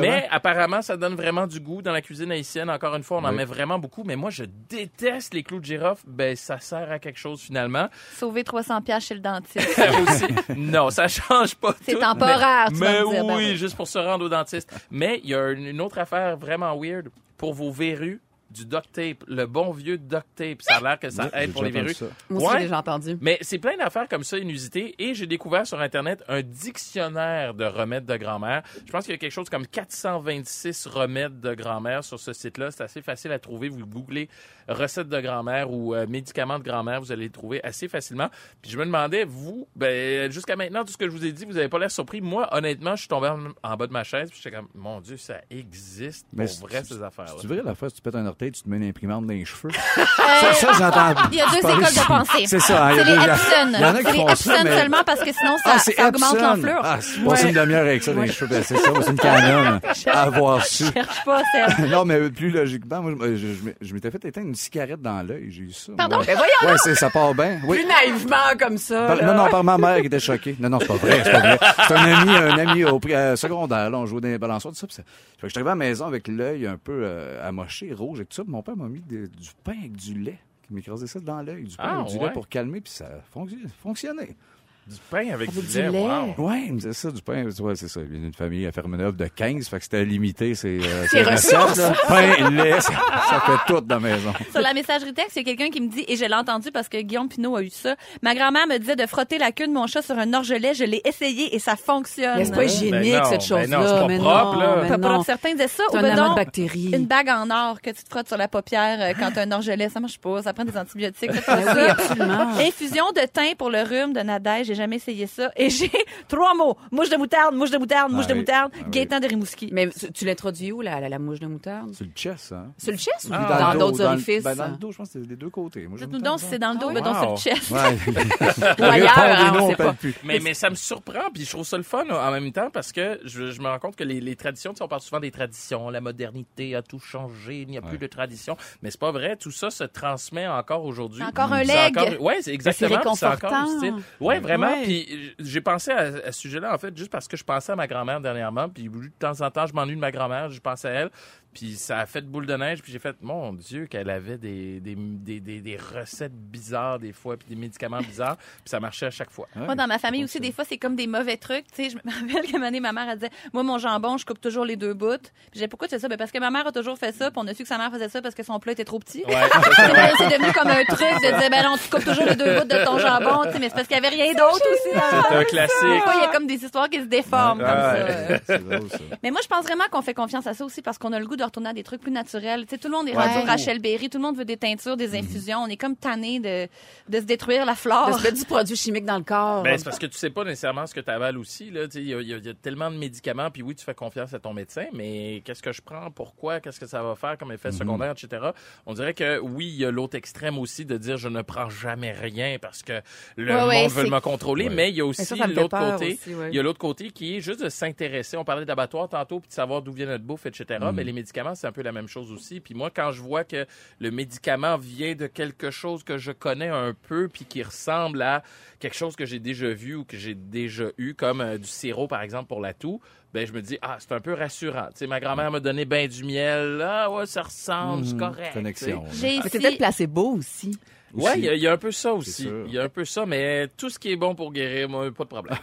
Mais, apparemment, ça donne vraiment du goût dans la cuisine haïtienne. Encore une fois, on en met vraiment beaucoup. Mais moi, je déteste les clous de girofle. Ben, ça sert à quelque chose finalement. Sauver 300 pièces chez le dentiste. Aussi, non, ça change pas C'est temporaire, Mais, tu vas mais me dire, ben oui, oui. juste pour se rendre au dentiste. Mais il y a une une autre affaire vraiment weird pour vos verrues du duct tape, le bon vieux duct tape. Ça a l'air que ça aide pour les virus. Moi aussi, j'ai déjà entendu. Mais c'est plein d'affaires comme ça inusitées et j'ai découvert sur Internet un dictionnaire de remèdes de grand-mère. Je pense qu'il y a quelque chose comme 426 remèdes de grand-mère sur ce site-là. C'est assez facile à trouver. Vous googlez recettes de grand-mère ou euh, médicaments de grand-mère, vous allez les trouver assez facilement. Puis je me demandais, vous, ben, jusqu'à maintenant, tout ce que je vous ai dit, vous avez pas l'air surpris. Moi, honnêtement, je suis tombé en, en bas de ma chaise puis j'étais comme, mon Dieu, ça existe pour Mais vrai, c'est- ces affaires-là. Tu verrais la fois, si tu pètes un orteil, tu te mets une imprimante dans les cheveux. Euh, ça, ça, j'entends. Il y a deux écoles de pensée. C'est ça, hein, il y a C'est les Epson. il y en a qui C'est les font ça, Epson mais- seulement parce que sinon, ça, Ah, ça augmente l'enflure. Ah, c'est passer une demi-heure avec ça dans les cheveux. Ben, c'est ça, c'est une canon à avoir su. Cherche pas, non, mais plus logiquement, moi, je, je, je- je m'étais fait éteindre une cigarette dans l'œil. J'ai eu ça. Pardon? Ouais, Ben voyons, ouais c'est, ça part bien. Oui. plus naïvement comme ça. Par- non, non, par ma mère qui était choquée. Non, non, c'est pas vrai, c'est pas vrai. C'est un ami, un ami au euh, secondaire, là, on jouait dans les balançoires, tout ça. Puis ça- Fait que je suis arrivé à la maison avec l'œil un peu euh, amoché, rouge et tout ça. Puis Mon père m'a mis de- du pain avec du lait. Il m'écrasait ça dans l'œil, du pain Ah, avec du ouais? lait pour calmer, puis ça fonction- fonctionnait. Du pain avec, du du lait. lait. wow. Ouais, il me disait ça, du pain. Ouais, c'est ça. Il vient d'une famille à Fermeneuve de 15, fait que c'était limité, ses, euh, là. Pain, lait, ça, ça fait tout dans la maison. Sur la messagerie texte, il y a quelqu'un qui me dit, et je l'ai entendu parce que Guillaume Pinot a eu ça, ma grand-mère me disait de frotter la queue de mon chat sur un orgelet. Je l'ai essayé et ça fonctionne. Mais c'est pas hygiénique, Ben non, cette ben non, chose-là. c'est pas mais propre, non, là. mais Pas propre. Certains disaient ça? C'est Ou un ben non, de bactéries. une bague en or que tu te frottes sur la paupière euh, quand t'as un orgelet. Ça marche pas. Ça prend des antibiotiques. Ça. oui, absolument. Infusion de thym pour le rhume de Nadège. J'ai jamais essayé ça. Et j'ai trois mots. Mouche de moutarde, mouche de moutarde, mouche Ah de oui. moutarde. Ah oui. Gaétan de Rimouski. Mais tu l'introduis où, la, la, la mouche de moutarde? C'est le chest, hein? Sur le chest ou Ah. dans d'autres orifices? Ben, dans le dos, je pense que c'est des deux côtés. Dites-nous donc si c'est dans le dos, Ah mais oui. donc sur le chest. Ou ailleurs, on sait pas. Mais, mais ça me surprend, puis je trouve ça le fun en même temps parce que je, je me rends compte que les, les traditions, tu sais, on parle souvent des traditions, la modernité a tout changé, il n'y a plus de tradition, mais c'est pas vrai, tout ça se transmet encore aujourd'hui. C'est encore un C'est leg. Ouais, c'est exactement. c'est réconfortant. utile. Ouais, vraiment. Ouais. Puis j'ai pensé à, à ce sujet-là en fait juste parce que je pensais à ma grand-mère dernièrement, puis de temps en temps je m'ennuie de ma grand-mère, je pensais à elle. Puis ça a fait boule de neige, puis j'ai fait, mon Dieu, qu'elle avait des, des, des, des, des recettes bizarres des fois, puis des médicaments bizarres, puis ça marchait à chaque fois. Moi, dans ma famille aussi, des fois, c'est comme des mauvais trucs. Tu sais, je me rappelle qu'à un moment donné, ma mère, elle disait, moi, mon jambon, je coupe toujours les deux bouts. Puis j'ai dit, pourquoi tu fais ça? Ben, parce que ma mère a toujours fait ça, puis on a su que sa mère faisait ça parce que son plat était trop petit. Ouais, Puis là, c'est devenu comme un truc de dire, ben non, tu coupes toujours les deux bouts de ton jambon, tu sais, mais c'est parce qu'il y avait rien d'autre aussi dans c'est un Des classique. fois, il y a comme des histoires qui se déforment Ouais. comme ça. Ouais. C'est drôle, ça. Mais moi, je pense vraiment qu'on fait confiance à ça aussi parce qu'on a le goût de retourner à des trucs plus naturels. Tout le monde est Ouais. rendu au Rachel Berry, tout le monde veut des teintures, des infusions. On est comme tanné de, de se détruire la De flore. se mettre du produit chimique dans le corps. Ben, c'est parce que tu sais pas nécessairement ce que tu avales aussi. là. Tu sais, Il y, y a- il y a tellement de médicaments, puis oui, tu fais confiance à ton médecin, mais qu'est-ce que je prends, pourquoi, qu'est-ce que ça va faire comme effet secondaire, etc. On dirait que oui, il y a l'autre extrême aussi de dire je ne prends jamais rien parce que le Ouais, monde ouais, veut me contrôler, Ouais. mais il y a aussi l'autre côté. Il y a l'autre côté qui est juste de s'intéresser. On parlait d'abattoir tantôt, puis de savoir d'où vient notre bouffe, etc. Mais les médicaments, c'est un peu la même chose aussi. Puis moi, quand je vois que le médicament vient de quelque chose que je connais un peu, puis qui ressemble à quelque chose que j'ai déjà vu ou que j'ai déjà eu, comme euh, du sirop, par exemple, pour la toux, ben je me dis, ah, c'est un peu rassurant. Tu sais, ma grand-mère m'a donné ben du miel. Ah ouais, ça ressemble, c'est Mhm. correct. Connexion. J'ai ici- c'est peut-être placebo aussi. Ouais, il y, a- il y a un peu ça aussi. Il y a un peu ça, mais tout ce qui est bon pour guérir, moi, pas de problème.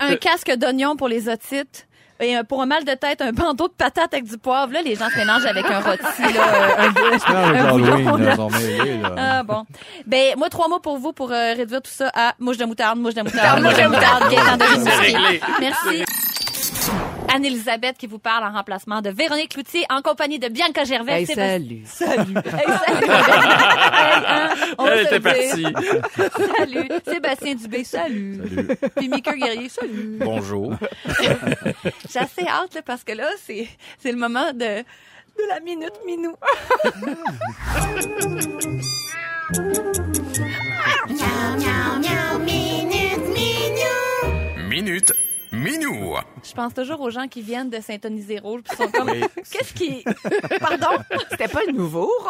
un casque d'oignon pour les otites. Et un- pour un mal de tête, un bandeau de patates avec du poivre. Là, les gens se mélangent avec un rôti, là, un, avec un bouillon, là. là. Ah bon. Ben moi trois mots pour vous pour euh, réduire tout ça à mouche de moutarde, mouche de moutarde, mouche de moutarde, Gaëtan de. Merci. Anne-Elisabeth qui vous parle en remplacement de Véronique Cloutier en compagnie de Bianca Gervais. Hey, salut. Salut. Hey, salut. Hey, hein, on va Elle était partie. Salut. Sébastien Dubé, salut. Salut. Puis Mika Guerrier, salut. Bonjour. J'ai assez hâte là, parce que là, c'est c'est le moment de, de la minute minou. Minute Minou. Je pense toujours aux gens qui viennent de syntoniser rouge puis sont comme Oui. qu'est-ce qui Pardon? C'était pas le nouveau.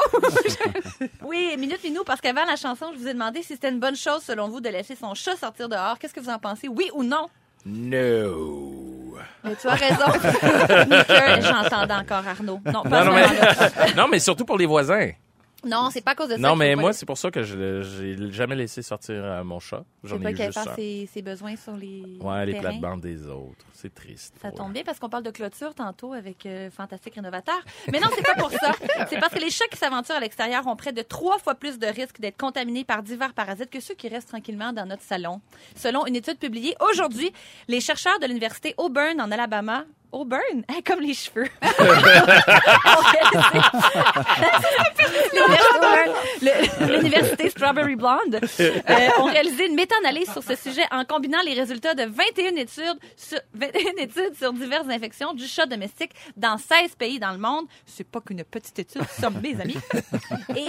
Oui, minute minou parce qu'avant la chanson, je vous ai demandé si c'était une bonne chose selon vous de laisser son chat sortir dehors. Qu'est-ce que vous en pensez? Oui ou non? No. Mais tu as raison. J'entendais encore Arnaud. Non, pas Non, non, ce moment-là. mais, non, mais surtout pour les voisins. Non, c'est pas à cause de ça. Non, mais moi, pas- c'est pour ça que je j'ai jamais laissé sortir euh, mon chat. J'en pas ai qu'elle juste un. ses, ses besoins sur les. Ouais, les terrains. plates-bandes des autres. C'est triste. Ça Ouais. tombe bien parce qu'on parle de clôture tantôt avec euh, Fantastique Rénovateur. Mais non, c'est pas pour ça. C'est parce que les chats qui s'aventurent à l'extérieur ont près de trois fois plus de risques d'être contaminés par divers parasites que ceux qui restent tranquillement dans notre salon. Selon une étude publiée aujourd'hui, les chercheurs de l'université Auburn en Alabama Auburn, Hein, comme les cheveux. L'université Strawberry Blonde euh, ont réalisé une méta-analyse sur ce sujet en combinant les résultats de 21 études sur, 21 études sur diverses infections du chat domestique dans 16 pays dans le monde. C'est pas qu'une petite étude, ça, mes amis. Et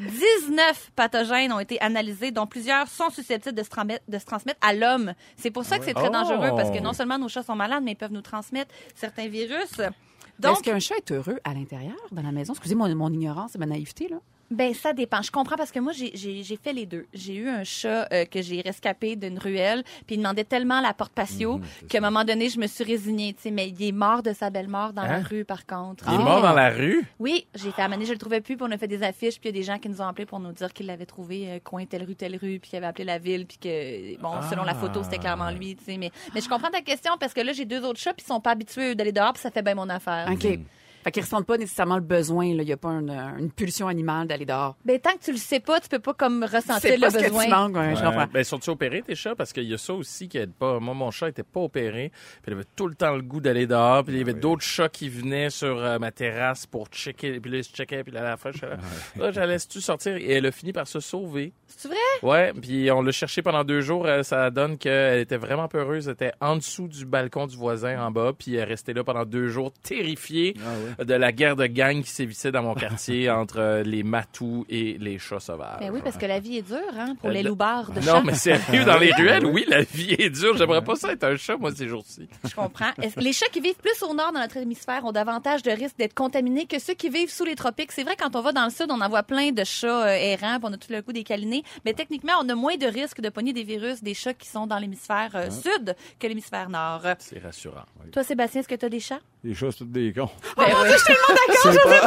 19 pathogènes ont été analysés, dont plusieurs sont susceptibles de se, transmettre- de se transmettre à l'homme. C'est pour ça que c'est très Oh! dangereux, parce que non seulement nos chats sont malades, mais ils peuvent nous transmettre certains virus. Est-ce qu'un chat est heureux à l'intérieur, dans la maison? Excusez mon, mon ignorance et ma naïveté, là. Ben, ça dépend. Je comprends parce que moi, j'ai- j'ai j'ai fait les deux. J'ai eu un chat euh, que j'ai rescapé d'une ruelle, puis il demandait tellement la porte patio qu'à un moment donné, je me suis résignée, tu sais, mais il est mort de sa belle mort dans la Hein? rue, par contre. Il est Ah. mort dans la rue? Oui, j'ai fait amener, je le trouvais plus, puis on a fait des affiches, puis il y a des gens qui nous ont appelés pour nous dire qu'ils l'avaient trouvé euh, coin telle rue, telle rue, puis qu'ils avaient appelé la ville, puis que, bon, selon la photo, c'était clairement lui, tu sais. Mais, mais je comprends ta question parce que là, j'ai deux autres chats, puis ils sont pas habitués d'aller dehors, puis ça fait bien mon affaire. OK. Fait qu'ils ressentent pas nécessairement le besoin, là. Il n'y a pas une, une pulsion animale d'aller dehors. Ben, tant que tu le sais pas, tu peux pas comme ressentir le pas ce que besoin. tu manques, ouais, je Ouais. comprends. Ben, sont-ils opérés, tes chats? Parce qu'il y a ça aussi qui aide pas. Moi, mon chat était pas opéré. Puis il avait tout le temps le goût d'aller dehors. Puis il y avait d'autres chats qui venaient sur euh, ma terrasse pour checker. Puis là, ils se checkaient. Puis là, à la je là, Là, je la laisse-tu sortir? Et elle a fini par se sauver. C'est vrai? Ouais, puis on l'a cherché pendant deux jours. Euh, Ça donne qu'elle était vraiment peureuse. Elle était en dessous du balcon du voisin en bas. Puis elle restait là pendant deux jours, terrifiée de la guerre de gang qui sévissait dans mon quartier entre euh, les matous et les chats sauvages. Ben oui, parce que la vie est dure, hein, pour Euh, les le- loupards de Non, chats. mais sérieux, dans les ruelles, oui, la vie est dure. J'aimerais pas ça être un chat, moi, ces jours-ci. Je comprends. Est-ce que les chats qui vivent plus au nord dans notre hémisphère ont davantage de risques d'être contaminés que ceux qui vivent sous les tropiques? C'est vrai, quand on va dans le sud, on en voit plein de chats euh, errants, puis on a tout le coup des câlinés. Mais techniquement, on a moins de risques de pogner des virus des chats qui sont dans l'hémisphère euh, sud que l'hémisphère nord. C'est rassurant. oui. Toi, Sébastien, est-ce que tu as des chats? Les chats, c'est tous des cons. Ben oui. C'est pas...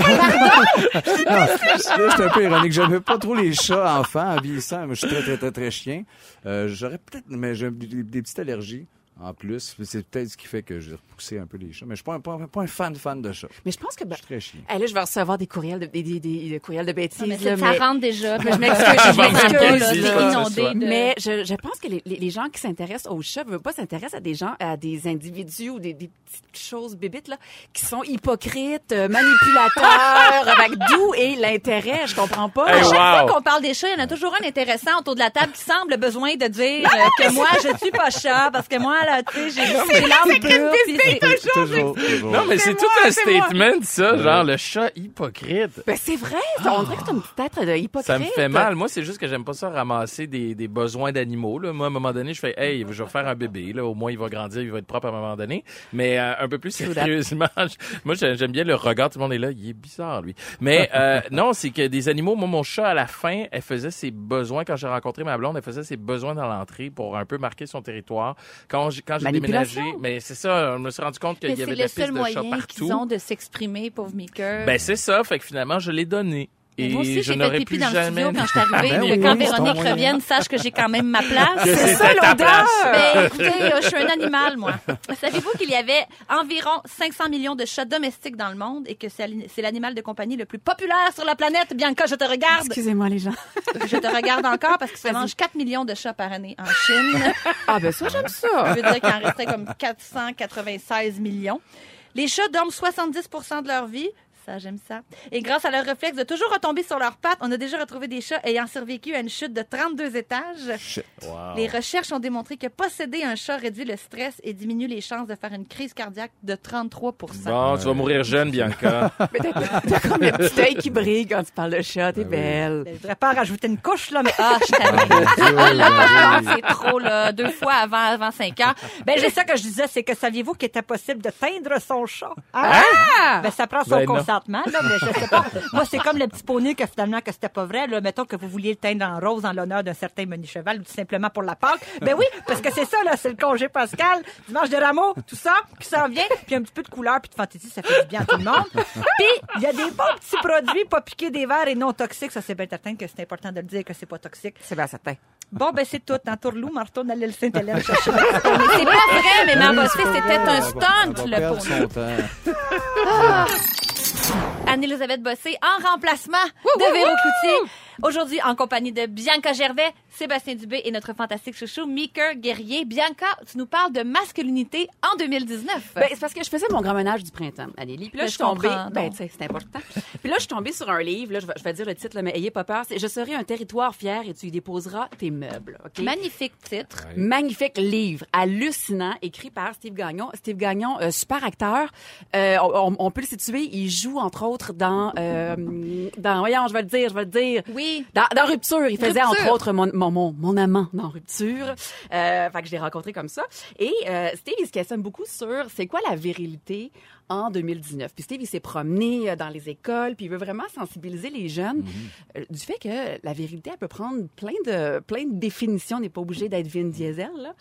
Non, là, c'est un peu ironique. J'aimais pas trop les chats enfants en vieillissant. Moi, je suis très, très, très, très chien. Euh, J'aurais peut-être, mais j'ai des, des petites allergies. En plus, c'est peut-être ce qui fait que j'ai repoussé un peu les chats. Mais je suis pas un, pas un- pas un fan fan de chats. Mais je pense que... Je Ben, suis très chien. là, je vais recevoir des courriels de, des, des, des- des courriels de bêtises. Non, mais là, ça, ça mais- rentre déjà. je m'excuse, je m'excuse, Mais je, je pense que les, les, les gens qui s'intéressent aux chats ne veulent pas s'intéresser à des gens, à des individus ou des, des petites choses bébites là, qui sont hypocrites, euh, manipulateurs, avec d'où est l'intérêt, je comprends pas. Hey, À chaque wow. fois qu'on parle des chats, il y en a toujours un intéressant autour de la table qui semble besoin de dire euh, que moi, je suis pas chat parce que moi, là, tu sais, j'ai Toujours. Non, mais c'est tout un statement, ça, genre le chat hypocrite. Ben c'est vrai, on dirait que c'est un petit être de hypocrite. Ça me fait mal. Moi, c'est juste que j'aime pas ça ramasser des, des besoins d'animaux. Là. Moi, à un moment donné, je fais, hey, je vais faire un bébé. Là. Au moins, il va grandir, il va être propre à un moment donné. Mais euh, un peu plus sérieusement, je- moi, j'ai- j'aime bien le regard. Tout le monde est là. Il est bizarre, lui. Mais euh, non, c'est que des animaux, moi, mon chat, à la fin, elle faisait ses besoins. Quand j'ai rencontré ma blonde, elle faisait ses besoins dans l'entrée pour un peu marquer son territoire. Quand j'ai, quand j'ai déménagé, mais c'est ça, je me suis rendu compte qu'il y avait c'est de la le piste seul de chat moyen qu'ils partout. ont de s'exprimer, pauvre Mika. Ben, c'est ça. Fait que finalement, je l'ai donné. Mais Et moi aussi, je j'ai fait n'aurais pipi plus dans le studio quand je suis arrivée. Ben que oui, quand oui, Véronique revienne, sache que j'ai quand même ma place. C'est ça l'odeur. Ben, écoutez, je suis un animal, moi. Savez-vous qu'il y avait environ 500 millions de chats domestiques dans le monde et que c'est l'ani- c'est l'animal de compagnie le plus populaire sur la planète? Bianca, je te regarde. Excusez-moi les gens. Je te regarde encore parce que ça mange 4 millions de chats par année en Chine. Ah ben ça j'aime Ça ça. veut dire qu'il en restait comme 496 millions. Les chats dorment 70% de leur vie. Ça, j'aime ça. Et grâce à leur réflexe de toujours retomber sur leurs pattes, on a déjà retrouvé des chats ayant survécu à une chute de 32 étages. Wow. Les recherches ont démontré que posséder un chat réduit le stress et diminue les chances de faire une crise cardiaque de 33 Bon, tu vas mourir jeune, Bianca. Mais t'as comme le petit œil qui brille quand tu parles de chat, t'es belle. Je voudrais pas rajouter une couche, là, mais Ah, je. Ah, là, par contre, c'est trop, là. Deux fois avant, avant 5 ans. Ben, c'est ça que je disais, c'est que saviez-vous qu'il était possible de teindre son chat? Ah! Ben, ça prend son Ben. Consentement. présentement, là, mais je sais pas. Moi, c'est comme le petit poney que finalement, que c'était pas vrai, là. Mettons que vous vouliez le teindre en rose en l'honneur d'un certain menu cheval ou tout simplement pour la Pâque. Ben oui, parce que c'est ça, là, c'est le congé pascal, dimanche de rameaux, tout ça, qui s'en vient, puis un petit peu de couleur puis de fantaisie, ça fait du bien à tout le monde. Puis, il y a des bons petits produits pas piqués des verres et non toxiques. Ça, c'est bien certain que c'est important de le dire que c'est pas toxique. C'est bien certain. Bon, ben, c'est tout. En tourlou, Marteau, à l'île Sainte-Hélène chercher. Mais c'est pas vrai, mais ma bossée, c'était un Elle va- stunt, le temps. Anne-Elisabeth Bossé en remplacement de Véro Cloutier. Aujourd'hui, en compagnie de Bianca Gervais, Sébastien Dubé et notre fantastique chouchou, Mika Guerrier. Bianca, tu nous parles de masculinité en 2019. Ben, c'est parce que je faisais mon grand ménage du printemps, Anélie. Puis là, Ben, je suis tombée. Ben, tu sais, c'est important. Puis là, je suis tombée sur un livre. Là, je vais, je vais dire le titre, là, mais ayez pas peur. C'est Je serai un territoire fier et tu y déposeras tes meubles. OK? Magnifique titre. Magnifique livre, hallucinant, écrit par Steve Gagnon. Steve Gagnon, euh, super acteur. Euh, on, on peut le situer. Il joue entre autres dans, euh, dans, voyons, je vais le dire, je vais le dire. Oui. Dans, dans Rupture, il faisait Rupture. entre autres mon, mon, mon, mon amant dans Rupture. Euh, fait que je l'ai rencontré comme ça. Et euh, Steve, il se questionne beaucoup sur c'est quoi la virilité en 2019. Puis Steve, il s'est promené euh, dans les écoles, puis il veut vraiment sensibiliser les jeunes euh, du fait que la virilité, elle peut prendre plein de, plein de définitions. On n'est pas obligé d'être Vin Diesel, là.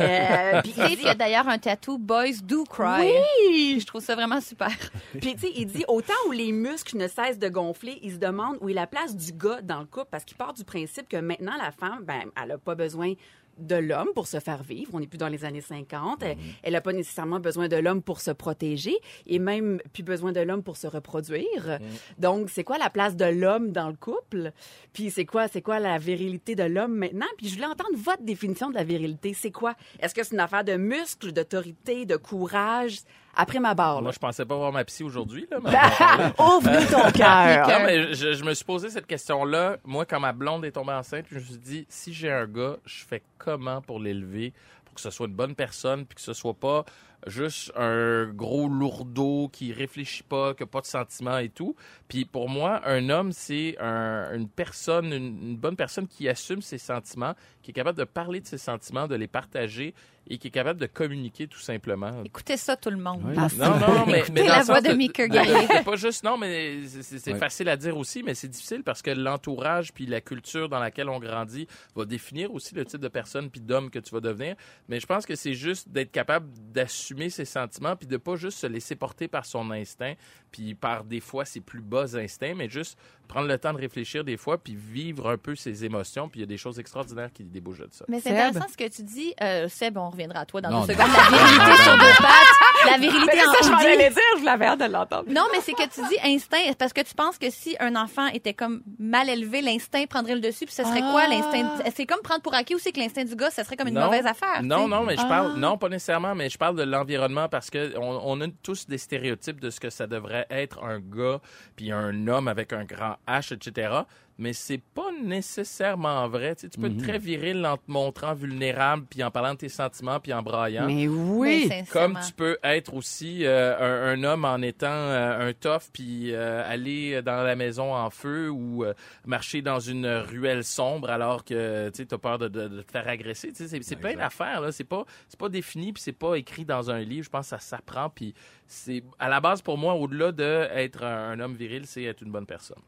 Euh, puis Steve, il y a d'ailleurs un tatou Boys Do Cry. Oui! Je trouve ça vraiment super. Puis, tu sais, il dit, autant où les muscles ne cessent de gonfler, il se demande où est la place du gars dans le couple, parce qu'il part du principe que maintenant, la femme, ben, elle a pas besoin de l'homme pour se faire vivre. On n'est plus dans les années 50. Elle- n'a pas nécessairement besoin de l'homme pour se protéger et même plus besoin de l'homme pour se reproduire. Donc, c'est quoi la place de l'homme dans le couple? Puis, c'est quoi, c'est quoi la virilité de l'homme maintenant? Puis, je voulais entendre votre définition de la virilité. C'est quoi? Est-ce que c'est une affaire de muscles, d'autorité, de courage? Après ma barre, là. Moi, je pensais pas voir ma psy aujourd'hui, là. mais on va en parler. Ouvre-nous ton cœur. Non, mais je, je me suis posé cette question-là. Moi, quand ma blonde est tombée enceinte, je me suis dit, si j'ai un gars, je fais comment pour l'élever, pour que ce soit une bonne personne, puis que ce soit pas juste un gros lourdeau qui réfléchit pas, qui a pas de sentiments et tout. Puis pour moi, un homme, c'est un- une personne, une, une bonne personne qui assume ses sentiments, qui est capable de parler de ses sentiments, de les partager et qui est capable de communiquer tout simplement. Écoutez ça, tout le monde. Oui. Non, non, mais, Écoutez mais dans la voix de Mika Guerrier. C'est pas juste, non, mais c'est- facile à dire aussi, mais c'est difficile parce que l'entourage puis la culture dans laquelle on grandit va définir aussi le type de personne puis d'homme que tu vas devenir. Mais je pense que c'est juste d'être capable d'assumer ses sentiments puis de pas juste se laisser porter par son instinct puis par des fois ses plus bas instincts, mais juste prendre le temps de réfléchir des fois puis vivre un peu ses émotions puis il y a des choses extraordinaires qui débouchent de ça. Mais c'est Seb? intéressant ce que tu dis. Euh, Seb, on reviendra à toi dans Non, deux secondes. La virilité sur deux pattes. La virilité Mais en ça, je m'en hoodie. allais dire, je l'avais hâte de l'entendre. Non, mais c'est que tu dis instinct, parce que tu penses que si un enfant était comme mal élevé, l'instinct prendrait le dessus, puis ce serait quoi l'instinct? C'est comme prendre pour acquis aussi que l'instinct du gars, ça serait comme une Non. mauvaise affaire. Non, non, mais je parle, non, pas nécessairement, mais je parle de l'environnement parce que on, on a tous des stéréotypes de ce que ça devrait être un gars puis un homme avec un grand H, etc. Mais c'est pas nécessairement vrai. Tu, sais, tu peux être très viril en te montrant vulnérable puis en parlant de tes sentiments puis en braillant. Mais Mais oui. Comme tu peux être aussi euh, un, un homme en étant euh, un tough puis euh, aller dans la maison en feu ou euh, marcher dans une ruelle sombre alors que tu as peur de, de- de te faire agresser. Tu sais, C'est c'est plein d'affaires. là. C'est pas, c'est pas défini puis c'est pas écrit dans un livre. Je pense que ça s'apprend. Puis c'est à la base pour moi, au-delà d'être un, un homme viril, c'est être une bonne personne.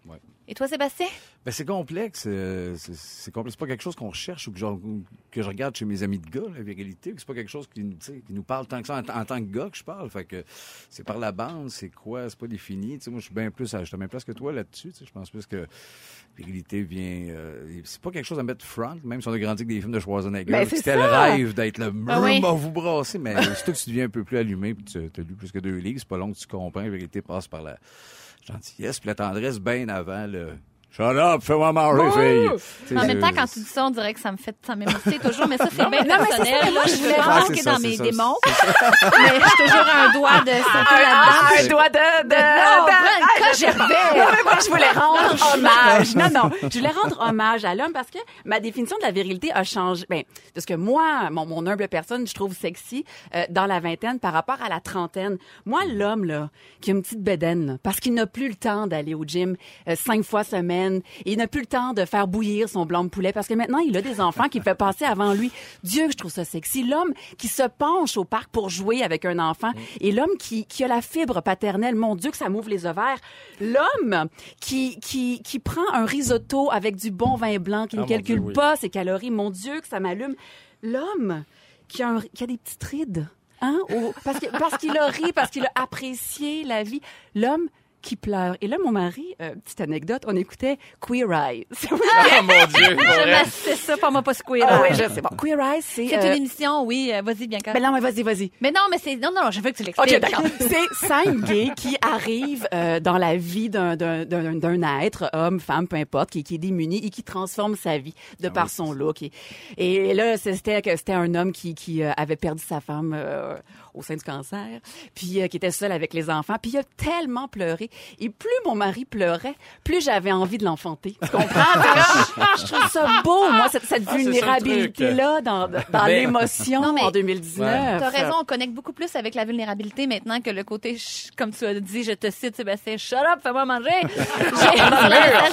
Et toi, Sébastien? Ben, c'est complexe. euh, C'est complexe. C'est pas quelque chose qu'on recherche ou que, genre, que je regarde chez mes amis de gars, la virilité. C'est pas quelque chose qui, qui nous parle tant que ça en, en tant que gars que je parle. Fait que c'est par la bande, c'est quoi, c'est pas défini. Tu sais, moi, je suis bien plus, à- je suis même place que toi là-dessus. Je pense plus que virilité vient. euh, c'est pas quelque chose à mettre front, même si on a grandi avec des films de Schwarzenegger. Ben, C'était le rêve d'être le Ah oui. vous brasser. Mais surtout que tu deviens un peu plus allumé puis tu as lu plus que deux c'est pas long que tu comprends. La vérité passe par la gentillesse puis la tendresse bien avant le. Shut up, fais-moi manger, fille. En même c'est- temps, quand tu dis ça, on dirait que ça me fait, ça m'émoustille toujours, mais ça, c'est bien non, mais c'est ça, personnel. moi, là. je voulais Ah, c'est ça, dans c'est mes ça, démons, mais je suis toujours un doigt de santé Ah, là-dedans. un doigt de... de, Non, de- Gervais. Non, mais moi, je voulais rendre hommage. Non, non. Je voulais rendre hommage à l'homme parce que ma définition de la virilité a changé. Ben, de ce que moi, mon, mon humble personne, je trouve sexy euh, dans la vingtaine par rapport à la trentaine. Moi, l'homme, là, qui a une petite bedaine, là, parce qu'il n'a plus le temps d'aller au gym euh, cinq fois semaine, semaine. Et il n'a plus le temps de faire bouillir son blanc de poulet parce que maintenant, il a des enfants qu'il fait passer avant lui. Dieu, que je trouve ça sexy. L'homme qui se penche au parc pour jouer avec un enfant et l'homme qui, qui a la fibre paternelle. Mon Dieu, que ça m'ouvre les ovaires. L'homme qui, qui, qui prend un risotto avec du bon vin blanc, qui Ah, ne mon calcule Dieu, oui. pas ses calories. Mon Dieu, que ça m'allume. L'homme qui a, un- qui a des petites rides. Hein? parce qu'il a ri, parce qu'il a apprécié la vie. L'homme qui pleure. Et là, mon mari, euh, petite anecdote, on écoutait Queer Eyes. Ah, mon Dieu. vrai. m'assiste ça pour moi pas squeer. Ah oui, je sais. Bon, Queer Eyes, c'est... C'est euh, une émission, oui. euh, Vas-y, bien Ben non, mais vas-y, vas-y. Mais non, mais c'est. Non, non, je veux que tu l'expliques. OK, d'accord. C'est cinq gays qui arrivent euh, dans la vie d'un- d'un d'un- d'un être, homme, femme, peu importe, qui, qui est démuni et qui transforme sa vie de par son look. Et, et là, c'était que c'était un homme qui, qui euh, avait perdu sa femme euh, au sein du cancer, puis euh, qui était seul avec les enfants. Puis il a tellement pleuré. Et plus mon mari pleurait, plus j'avais envie de l'enfanter. Tu comprends? je, je trouve ça beau, moi, cette, cette Ah, vulnérabilité-là dans, dans Mais- l'émotion en 2019. T'as raison, on connecte beaucoup plus avec la vulnérabilité maintenant que le côté, comme tu as dit, je te cite, Sébastien, shut up, fais-moi manger.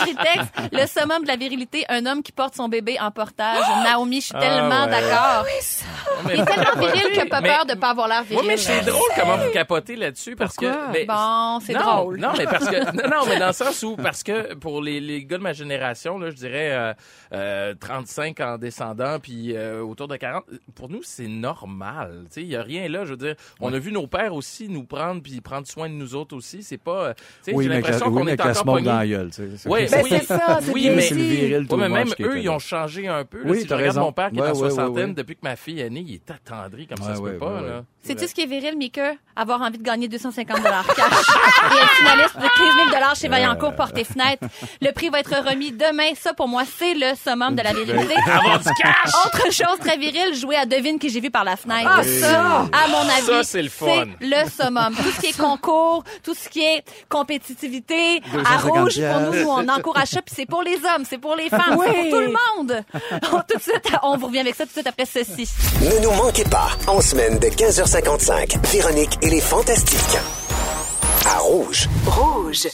J'ai texte, le summum de la virilité, un homme qui porte son bébé en portage. Naomi, je suis Ah, tellement ouais. d'accord. Il est tellement viril qu'il a pas Mais- peur de pas avoir l'air viril. Oui, mais c'est drôle comment vous capotez là-dessus parce Pourquoi? que. mais- Bon, c'est non, drôle. Non, mais parce que non, non, mais dans le sens où parce que pour les, les gars de ma génération, là, je dirais euh, euh, 35 en descendant, puis euh, autour de 40. Pour nous, c'est normal. Tu sais, il y a rien là. Je veux dire, on a vu nos pères aussi nous prendre puis prendre soin de nous autres aussi. C'est pas. euh, Tu sais, Oui, j'ai l'impression oui, qu'on mais est encore pognés. dans la gueule, tu sais. C'est- Oui, c'est ça, c'est oui, mais, viril mais même eux, ils ont changé un peu. Là, Oui, si je t'as regarde raison. mon père qui est en soixantaine, depuis que ma fille est née, il est attendri comme ça se ouais, peut pas. ouais, Sais-tu ce qui est viril, Mika? Avoir envie de gagner 250 cash et être finaliste de 15 000 chez Vaillancourt Porte et Fenêtre. Le prix va être remis demain. Ça, pour moi, c'est le summum de la virilité. Avoir du cash! Autre chose très virile, jouer à devine qui j'ai vu par la fenêtre. Ah, ça, à mon avis, Ça, c'est le fun. le summum. Tout ce qui est concours, tout ce qui est compétitivité, à 250 rouge, pour nous, on encourage ça, puis c'est pour les hommes, c'est pour les femmes, Oui. c'est pour tout le monde. tout de suite, on vous revient avec ça tout de suite après ceci. Ne nous manquez pas, en semaine de 15h55, Véronique et les Fantastiques. À Rouge. Rouge.